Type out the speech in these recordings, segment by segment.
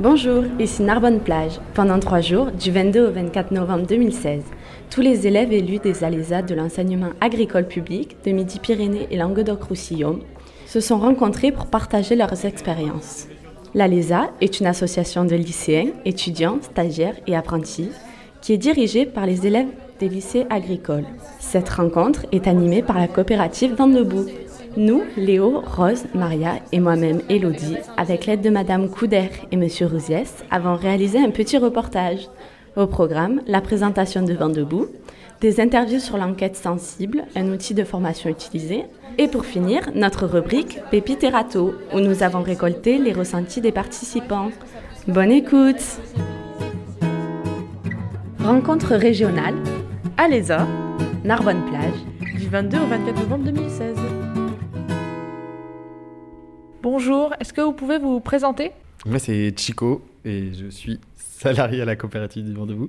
Bonjour, ici Narbonne Plage. Pendant trois jours, du 22 au 24 novembre 2016, tous les élèves élus des ALESA de l'enseignement agricole public de Midi-Pyrénées et Languedoc-Roussillon se sont rencontrés pour partager leurs expériences. L'ALESA est une association de lycéens, étudiants, stagiaires et apprentis qui est dirigée par les élèves des lycées agricoles. Cette rencontre est animée par la coopérative Vendebout. Nous, Léo, Rose, Maria et moi-même, Elodie, avec l'aide de Madame Couder et Monsieur Rousiès, avons réalisé un petit reportage. Au programme, la présentation de Vent debout, des interviews sur l'enquête sensible, un outil de formation utilisé, et pour finir, notre rubrique Pépite et Râteau, où nous avons récolté les ressentis des participants. Bonne écoute Rencontre régionale, Alésa, Narbonne Plage, du 22 au 24 novembre 2016. Bonjour, est-ce que vous pouvez vous présenter? Moi, c'est Chico et je suis salarié à la coopérative du Vent Debout.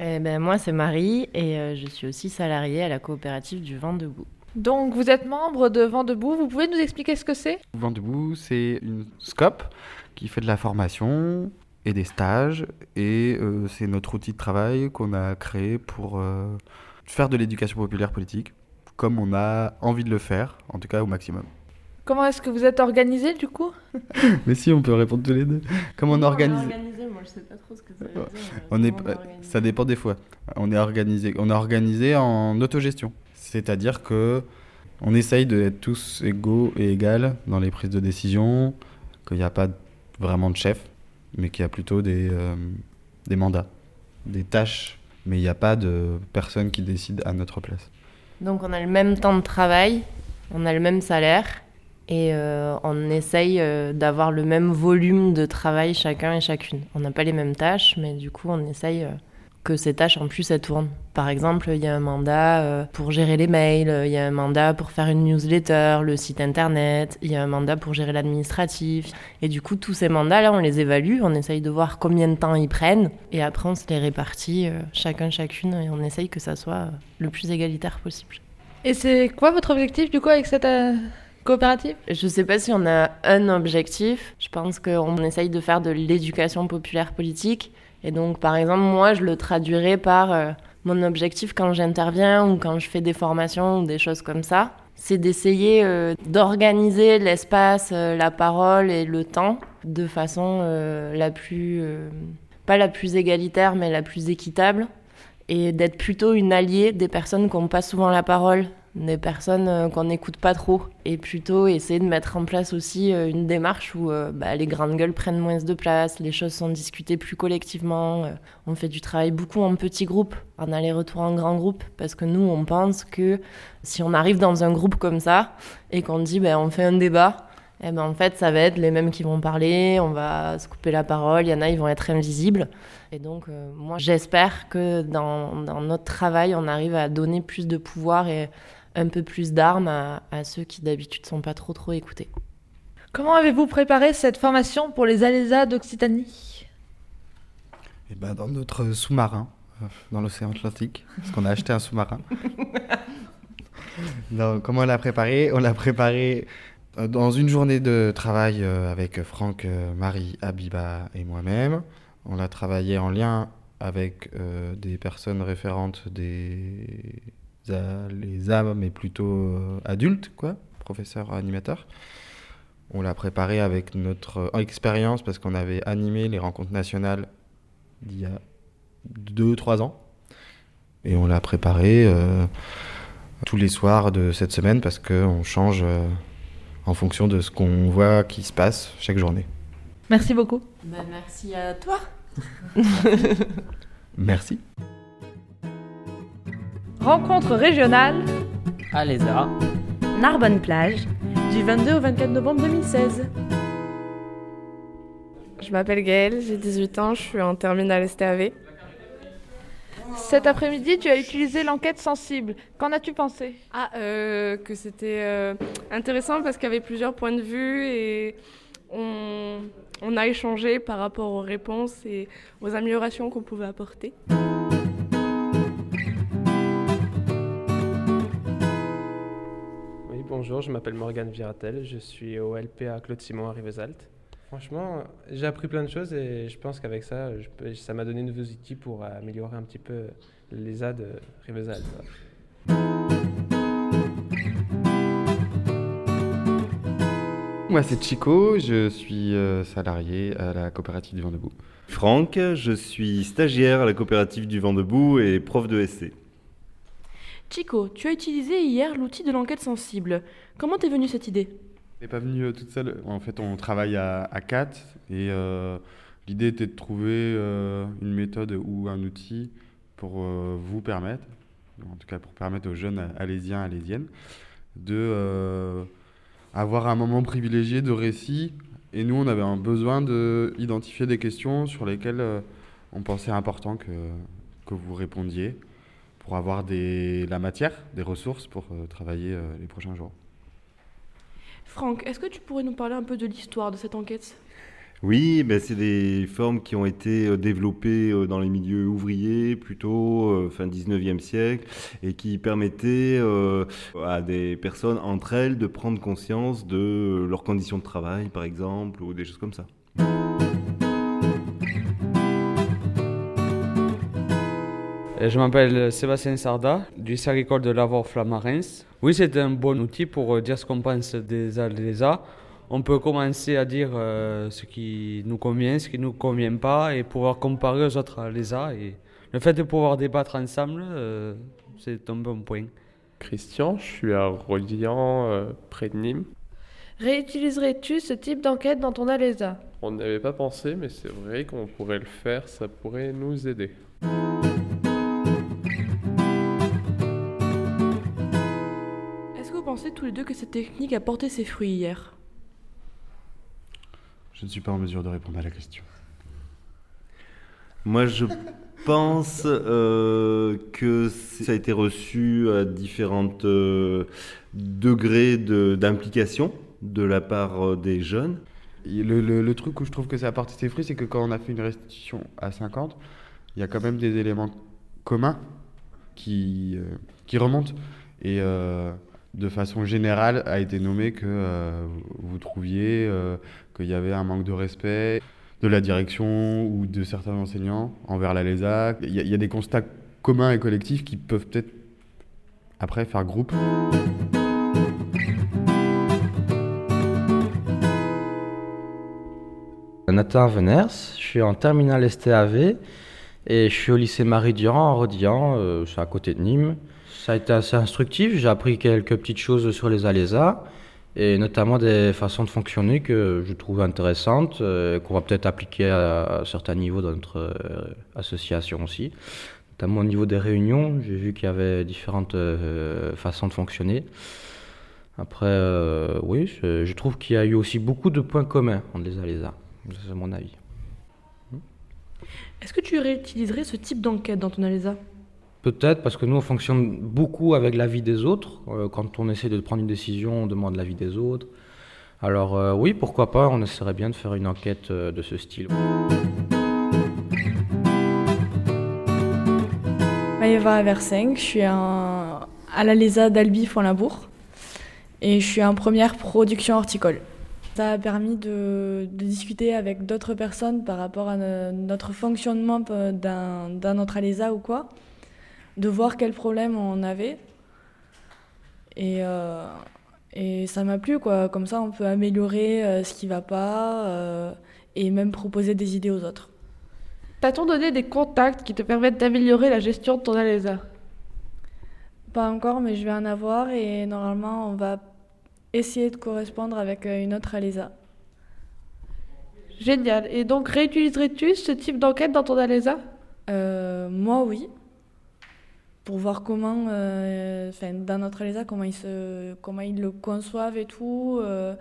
Eh ben, moi, c'est Marie et euh, je suis aussi salariée à la coopérative du Vent Debout. Donc, vous êtes membre de Vent Debout. Vous pouvez nous expliquer ce que c'est? Vent Debout, c'est une SCOP qui fait de la formation et des stages. Et euh, c'est notre outil de travail qu'on a créé pour euh, faire de l'éducation populaire politique, comme on a envie de le faire, en tout cas au maximum. Comment est-ce que vous êtes organisé du coup Mais si, on peut répondre tous les deux. Comment on, organise organisé Moi, je sais pas trop ce que ça veut dire. On est, ça dépend des fois. On est organisé, on est organisé en autogestion, c'est-à-dire que on essaye d'être tous égaux et égales dans les prises de décision, qu'il n'y a pas vraiment de chef, mais qu'il y a plutôt des, euh, des mandats, des tâches, mais il n'y a pas de personne qui décide à notre place. Donc on a le même temps de travail, on a le même salaire et euh, on essaye euh, d'avoir le même volume de travail chacun et chacune. On n'a pas les mêmes tâches, mais du coup on essaye euh, que ces tâches en plus elles tournent. Par exemple, il y a un mandat pour gérer les mails, il y a un mandat pour faire une newsletter, le site internet, il y a un mandat pour gérer l'administratif. Et du coup, tous ces mandats-là, on les évalue, on essaye de voir combien de temps ils prennent, et après on se les répartit chacun, chacune, et on essaye que ça soit le plus égalitaire possible. Et c'est quoi votre objectif du coup avec cette coopérative Je sais pas si on a un objectif. Je pense qu'on essaye de faire de l'éducation populaire politique. Et donc, par exemple, moi, je le traduirais par euh, mon objectif quand j'interviens ou quand je fais des formations ou des choses comme ça. C'est d'essayer euh, d'organiser l'espace, euh, la parole et le temps de façon la plus. pas la plus égalitaire, mais la plus équitable. Et d'être plutôt une alliée des personnes qui n'ont pas souvent la parole des personnes euh, qu'on n'écoute pas trop et plutôt essayer de mettre en place aussi euh, une démarche où euh, bah, les grandes gueules prennent moins de place, les choses sont discutées plus collectivement, on fait du travail beaucoup en petits groupes, en aller-retour en grand groupe parce que nous on pense que si on arrive dans un groupe comme ça et qu'on dit ben on fait un débat eh ben en fait, ça va être les mêmes qui vont parler, on va se couper la parole, il y en a, ils vont être invisibles. Et donc, moi, j'espère que dans, dans, notre travail, on arrive à donner plus de pouvoir et un peu plus d'armes à, ceux qui d'habitude sont pas trop trop écoutés. Comment avez-vous préparé cette formation pour les Alésa d'Occitanie? Eh ben, Dans notre sous-marin, euh, dans l'océan Atlantique, parce qu'on a acheté un sous-marin. comment on l'a préparé? On l'a préparé euh, dans une journée de travail euh, avec Franck, Marie, Abiba et moi-même. On l'a travaillé en lien avec des personnes référentes des les âmes, mais plutôt euh, adultes, quoi, professeur animateur. On l'a préparé avec notre euh, expérience parce qu'on avait animé les rencontres nationales il y a deux, trois ans. Et on l'a préparé euh, tous les soirs de cette semaine parce qu'on change en fonction de ce qu'on voit qui se passe chaque journée. Merci beaucoup. Ben, merci à toi. merci. Rencontre régionale. Alésa. Narbonne Plage. Du 22 au 24 novembre 2016. Je m'appelle Gaëlle, j'ai 18 ans, je suis en terminale STAV. Cet après-midi, tu as utilisé l'enquête sensible. Qu'en as-tu pensé? Ah, euh, que c'était euh, intéressant parce qu'il y avait plusieurs points de vue et on, on a échangé par rapport aux réponses et aux améliorations qu'on pouvait apporter. Bonjour, je m'appelle Morgane Viratel, je suis au LPA Claude Simon à Rivesaltes. Franchement, j'ai appris plein de choses et je pense qu'avec ça, ça m'a donné de nouveaux outils pour améliorer un petit peu l'ESA de Rivesaltes. Moi, c'est Chico, je suis euh, salarié à la coopérative du Vent Debout. Franck, je suis stagiaire à la coopérative du Vent Debout et prof de SC. Chico, tu as utilisé hier l'outil de l'enquête sensible. Comment t'es venue cette idée? N'est pas venue euh, toute seule. En fait, on travaille à, quatre et euh, l'idée était de trouver une méthode ou un outil pour vous permettre, en tout cas pour permettre aux jeunes alésiens, alésiennes, de avoir un moment privilégié de récit. Et nous, on avait un besoin d'identifier des questions sur lesquelles euh, on pensait important que, que vous répondiez pour avoir des, la matière, des ressources pour euh, travailler euh, les prochains jours. Franck, est-ce que tu pourrais nous parler un peu de l'histoire de cette enquête? Oui, ben c'est des formes qui ont été euh, développées dans les milieux ouvriers plutôt fin 19e siècle et qui permettaient à des personnes entre elles de prendre conscience de leurs conditions de travail par exemple ou des choses comme ça. Je m'appelle Sébastien Sarda, du Agricole de Lavore Flamarens. Oui, c'est un bon outil pour dire ce qu'on pense des ALESA on peut commencer à dire euh, ce qui nous convient, ce qui ne nous convient pas, et pouvoir comparer aux autres LESA. Et le fait de pouvoir débattre ensemble, euh, c'est un bon point. Christian, je suis à euh, près de Nîmes. Réutiliserais-tu ce type d'enquête dans ton ALESA On n'avait pas pensé, mais c'est vrai qu'on pourrait le faire, ça pourrait nous aider. Pensez tous les deux que cette technique a porté ses fruits hier je ne suis pas en mesure de répondre à la question. Moi, je pense euh, que ça a été reçu à différents euh, degrés d'implication de, la part euh, des jeunes. Le, truc où je trouve que ça a porté ses fruits, c'est que quand on a fait une restitution à 50, il y a quand même des éléments communs qui, qui remontent. Et de façon générale, a été nommé que vous trouviez qu'il y avait un manque de respect de la direction ou de certains enseignants envers la LESA. Il y, a des constats communs et collectifs qui peuvent peut-être après faire groupe. Nathan Veners, je suis en terminale STAV et je suis au lycée Marie-Durand en Rodian, euh, c'est à côté de Nîmes. Ça a été assez instructif, j'ai appris quelques petites choses sur les ALESA et notamment des façons de fonctionner que je trouve intéressantes, euh, qu'on va peut-être appliquer à, certains niveaux dans notre euh, association aussi. Notamment au niveau des réunions, j'ai vu qu'il y avait différentes euh, façons de fonctionner. Après, oui, je, trouve qu'il y a eu aussi beaucoup de points communs entre les ALESA. C'est mon avis. Est-ce que tu réutiliserais ce type d'enquête dans ton ALESA? Peut-être parce que nous, on fonctionne beaucoup avec l'avis des autres. Euh, quand on essaie de prendre une décision, on demande l'avis des autres. Alors euh, oui, pourquoi pas, on essaierait bien de faire une enquête euh, de ce style. Maëva Versenk, je suis à la LESA d'Albi Fontlabour et je suis en première production horticole. Ça a permis de, discuter avec d'autres personnes par rapport à notre fonctionnement dans, notre ALESA ou quoi de voir quels problèmes on avait. Et, euh, et ça m'a plu, quoi. Comme ça, on peut améliorer euh, ce qui va pas euh, et même proposer des idées aux autres. T'a-t-on donné des contacts qui te permettent d'améliorer la gestion de ton ALESA Pas encore, mais je vais en avoir et normalement, on va essayer de correspondre avec une autre ALESA. Génial. Et donc, réutiliserais-tu ce type d'enquête dans ton ALESA Moi, oui pour voir comment, euh, dans notre ELESA, comment ils, se, comment ils le conçoivent et tout, euh,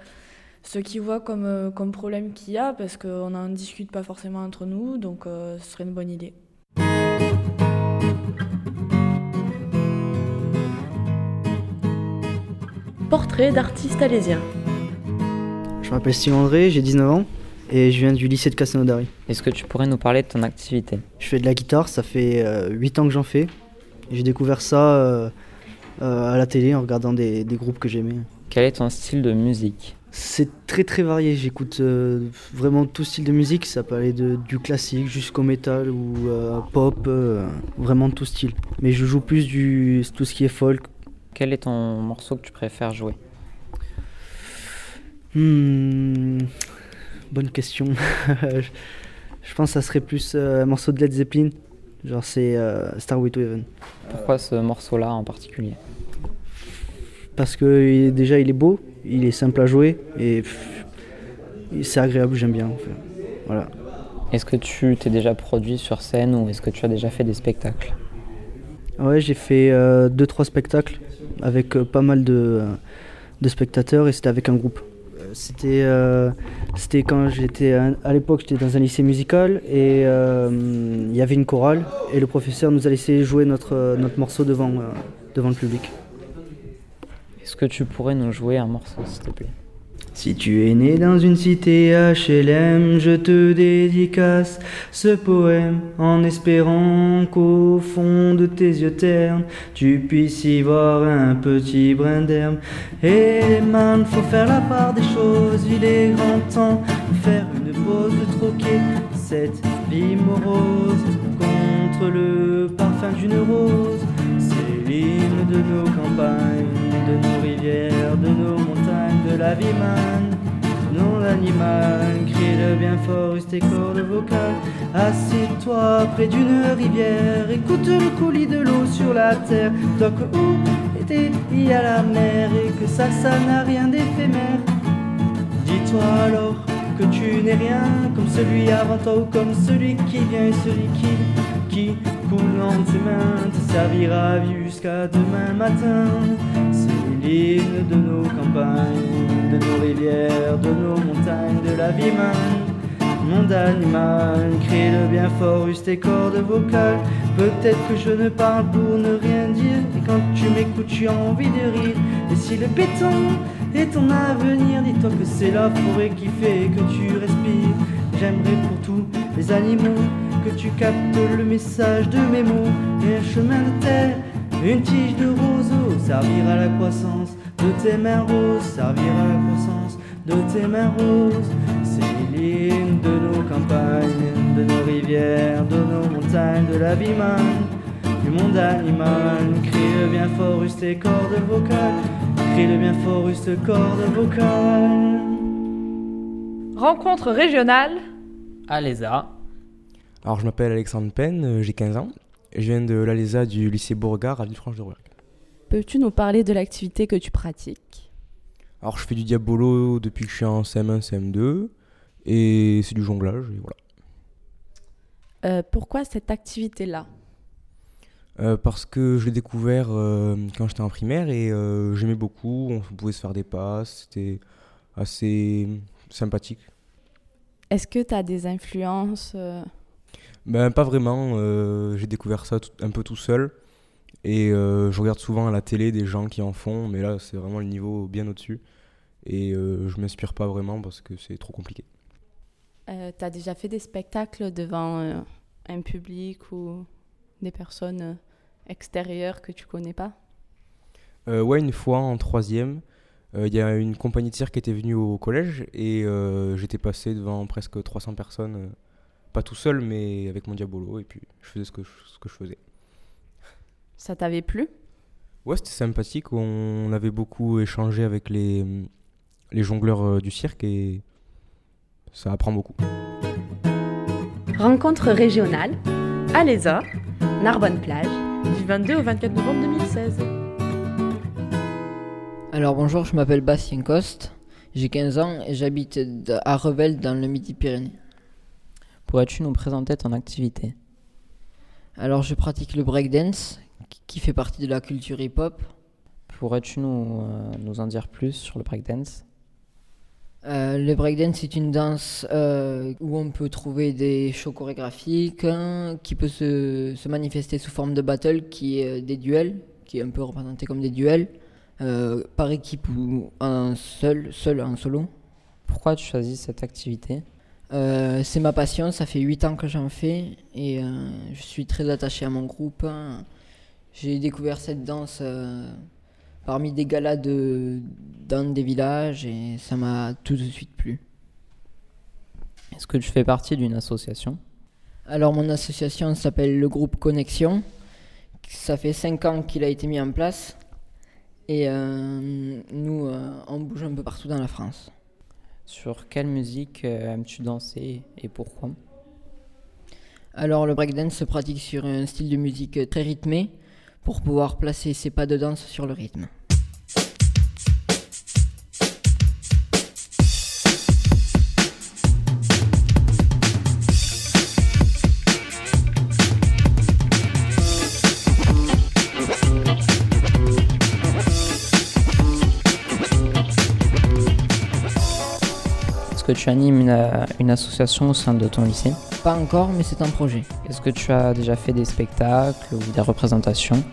ce qu'ils voient comme, euh, comme problème qu'il y a, parce qu'on n'en discute pas forcément entre nous, donc ce serait une bonne idée. Portrait d'artiste alésien. Je m'appelle Steve André, j'ai 19 ans et je viens du lycée de Castelnaudary. Est-ce que tu pourrais nous parler de ton activité? Je fais de la guitare, ça fait 8 ans que j'en fais. J'ai découvert ça euh, euh, à la télé en regardant des, groupes que j'aimais. Quel est ton style de musique? C'est très très varié, j'écoute euh, vraiment tout style de musique, ça peut aller de, du classique jusqu'au métal ou euh, pop, euh, vraiment tout style. Mais je joue plus du tout ce qui est folk. Quel est ton morceau que tu préfères jouer? Hmm, bonne question. je, pense que ça serait plus un morceau de Led Zeppelin, genre c'est euh, Starway to Heaven. Pourquoi ce morceau-là en particulier? Parce que déjà il est beau, il est simple à jouer et c'est agréable, j'aime bien. en fait. Voilà. Est-ce que tu t'es déjà produit sur scène ou est-ce que tu as déjà fait des spectacles? Ouais, j'ai fait 2-3 spectacles avec euh, pas mal de, euh, de spectateurs et c'était avec un groupe. Euh, C'était quand j'étais à, l'époque j'étais dans un lycée musical et euh, il y avait une chorale et le professeur nous a laissé jouer notre, euh, morceau devant, devant le public. Est-ce que tu pourrais nous jouer un morceau, s'il te plaît? Si tu es né dans une cité HLM, je te dédicace ce poème en espérant qu'au fond de tes yeux ternes, tu puisses y voir un petit brin d'herbe. Et man, faut faire la part des choses, il est grand temps de faire une pause, de troquer cette vie morose contre le parfum d'une rose. C'est l'hymne de nos campagnes, de nos rivières, de nos montagnes, la vie man. Non l'animal, crie-le bien fort, use tes cordes vocales. Assieds-toi près d'une rivière, écoute le coulis de l'eau sur la terre. Toi que où était il y a la mer et que ça, ça n'a rien d'éphémère. Dis-toi alors que tu n'es rien comme celui avant toi ou comme celui qui vient et celui qui, qui mains te servira jusqu'à demain matin. De nos campagnes, de nos rivières, de nos montagnes, de la vie man. Monde animal, crie-le bien fort, use tes cordes vocales. Peut-être que je ne parle pour ne rien dire. Et quand tu m'écoutes, tu as envie de rire. Et si le béton est ton avenir, dis-toi que c'est la forêt qui fait que tu respires. J'aimerais pour tous les animaux que tu captes le message de mes mots. Et un chemin de terre, une tige de roseau, servir à la croissance de tes mains roses, servir à la croissance de tes mains roses. C'est l'hymne de nos campagnes, de nos rivières, de nos montagnes, de la vie man, du monde animal. Crie-le bien fort, use tes cordes vocales. Crie-le bien fort, use tes cordes vocales. Rencontre régionale. Alésa. Alors, je m'appelle Alexandre Penn, euh, j'ai 15 ans. Je viens de l'Alésa du lycée Beauregard à Villefranche-de-Rouergue. Peux-tu nous parler de l'activité que tu pratiques? Alors, je fais du diabolo depuis que je suis en CM1, CM2. Et c'est du jonglage, et voilà. Euh, Pourquoi cette activité-là? Euh, parce que je l'ai découvert euh, quand j'étais en primaire et euh, j'aimais beaucoup. On pouvait se faire des passes, c'était assez sympathique. Est-ce que tu as des influences Ben, pas vraiment. euh, j'ai découvert ça tout- un peu tout seul. Et euh, je regarde souvent à la télé des gens qui en font, mais là, c'est vraiment le niveau bien au-dessus. Et euh, je m'inspire pas vraiment parce que c'est trop compliqué. euh, Tu as déjà fait des spectacles devant un public ou des personnes extérieures que tu connais pas? Ouais, une fois en troisième, il y a une compagnie de cirque qui était venue au collège et j'étais passé devant presque 300 personnes, pas tout seul, mais avec mon diabolo, et puis je faisais ce que je, ce que je faisais. Ça t'avait plu? Ouais, c'était sympathique, on avait beaucoup échangé avec les, les jongleurs euh, du cirque et ça apprend beaucoup. Rencontre régionale, Alésa, Narbonne-Plage, du 22 au 24 novembre 2016. Alors bonjour, je m'appelle Bastien Coste, j'ai 15 ans et j'habite à Revel dans le Midi-Pyrénées. Pourrais-tu nous présenter ton activité? Alors je pratique le breakdance qui- fait partie de la culture hip-hop. Pourrais-tu nous, euh, nous en dire plus sur le breakdance? Euh, le breakdance c'est une danse euh, où on peut trouver des shows chorégraphiques hein, qui peut se, se manifester sous forme de battle qui est des duels, qui est un peu représenté comme des duels, euh, par équipe ou un seul, seul en solo. Pourquoi tu choisis cette activité? Euh, c'est ma passion, ça fait 8 ans que j'en fais et euh, je suis très attaché à mon groupe. J'ai découvert cette danse euh, parmi des galas de, dans des villages et ça m'a tout de suite plu. Est-ce que tu fais partie d'une association? Alors mon association s'appelle le groupe Connexion. Ça fait 5 ans qu'il a été mis en place et nous on bouge un peu partout dans la France. Sur quelle musique euh, aimes-tu danser et pourquoi? Alors le breakdance se pratique sur un style de musique très rythmé pour pouvoir placer ses pas de danse sur le rythme. Tu animes une, euh, une association au sein de ton lycée Pas encore, mais c'est un projet. Est-ce que tu as déjà fait des spectacles ou des représentations?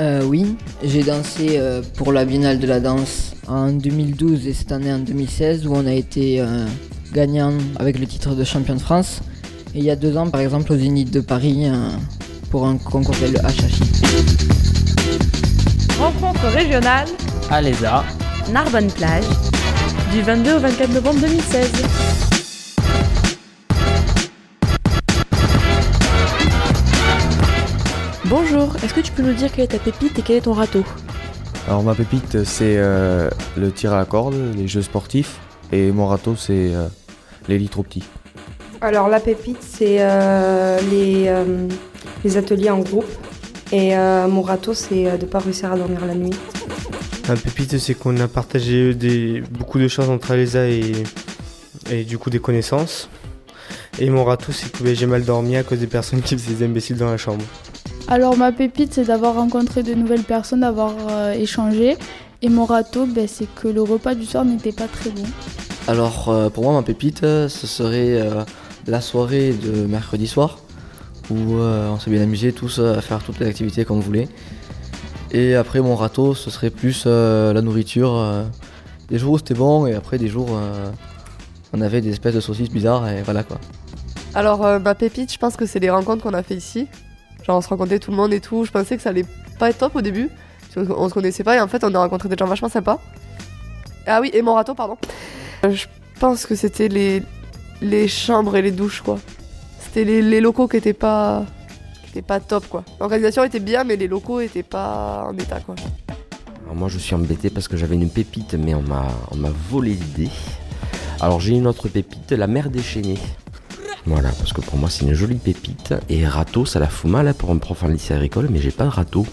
Euh, oui, j'ai dansé euh, pour la Biennale de la danse en 2012 et cette année en 2016 où on a été euh, gagnant avec le titre de champion de France. Et il y a deux ans par exemple au Zénith de Paris euh, pour un concours de HHI. Rencontre régionale Alésa. Narbonne Plage, du 22 au 24 novembre 2016. Bonjour, est-ce que tu peux nous dire quelle est ta pépite et quel est ton râteau? Alors ma pépite c'est euh, le tir à la corde, les jeux sportifs et mon râteau c'est euh, les lits trop petits. Alors la pépite, c'est euh, les, euh, les ateliers en groupe. Et euh, mon râteau, c'est de ne pas réussir à dormir la nuit. La pépite, c'est qu'on a partagé des, beaucoup de choses entre Alésa et, et du coup des connaissances. Et mon râteau, c'est que ben, j'ai mal dormi à cause des personnes qui faisaient des imbéciles dans la chambre. Alors ma pépite, c'est d'avoir rencontré de nouvelles personnes, d'avoir euh, échangé. Et mon râteau, ben, c'est que le repas du soir n'était pas très bon. Alors euh, pour moi ma pépite ce serait euh, la soirée de mercredi soir où euh, on s'est bien amusé tous à faire toutes les activités qu'on voulait. Et après mon râteau ce serait plus euh, la nourriture. euh, des jours où c'était bon et après des jours euh, on avait des espèces de saucisses bizarres et voilà quoi. Alors, euh, ma pépite, je pense que c'est les rencontres qu'on a fait ici. Genre, on se rencontrait tout le monde et tout. Je pensais que ça allait pas être top au début. On se connaissait pas et en fait, on a rencontré des gens vachement sympas. Ah oui, et mon râteau, pardon. Je pense que c'était les, les chambres et les douches, quoi. C'était les, les locaux qui étaient pas, qui étaient pas top, quoi. L'organisation était bien, mais les locaux étaient pas en état, quoi. Alors moi je suis embêté parce que j'avais une pépite mais on m'a on m'a volé l'idée. Alors j'ai une autre pépite, la mer déchaînée. Voilà, parce que pour moi c'est une jolie pépite. Et râteau, ça la fout mal hein, pour un prof en lycée agricole, mais j'ai pas de râteau.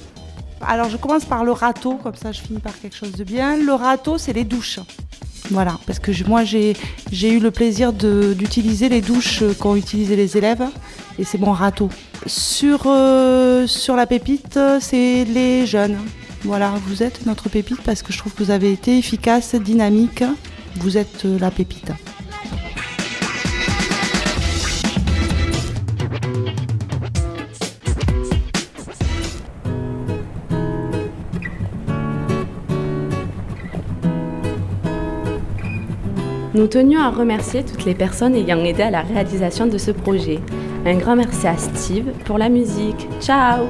Alors je commence par le râteau, comme ça je finis par quelque chose de bien. Le râteau, c'est les douches. Voilà, parce que je- moi j'ai j'ai eu le plaisir de- d'utiliser les douches euh, qu'ont utilisé les élèves, et c'est mon râteau. Sur, euh, sur la pépite, c'est les jeunes. Voilà, vous êtes notre pépite parce que je trouve que vous avez été efficace, dynamique. Vous êtes euh, la pépite. Nous tenions à remercier toutes les personnes ayant aidé à la réalisation de ce projet. Un grand merci à Steve pour la musique. Ciao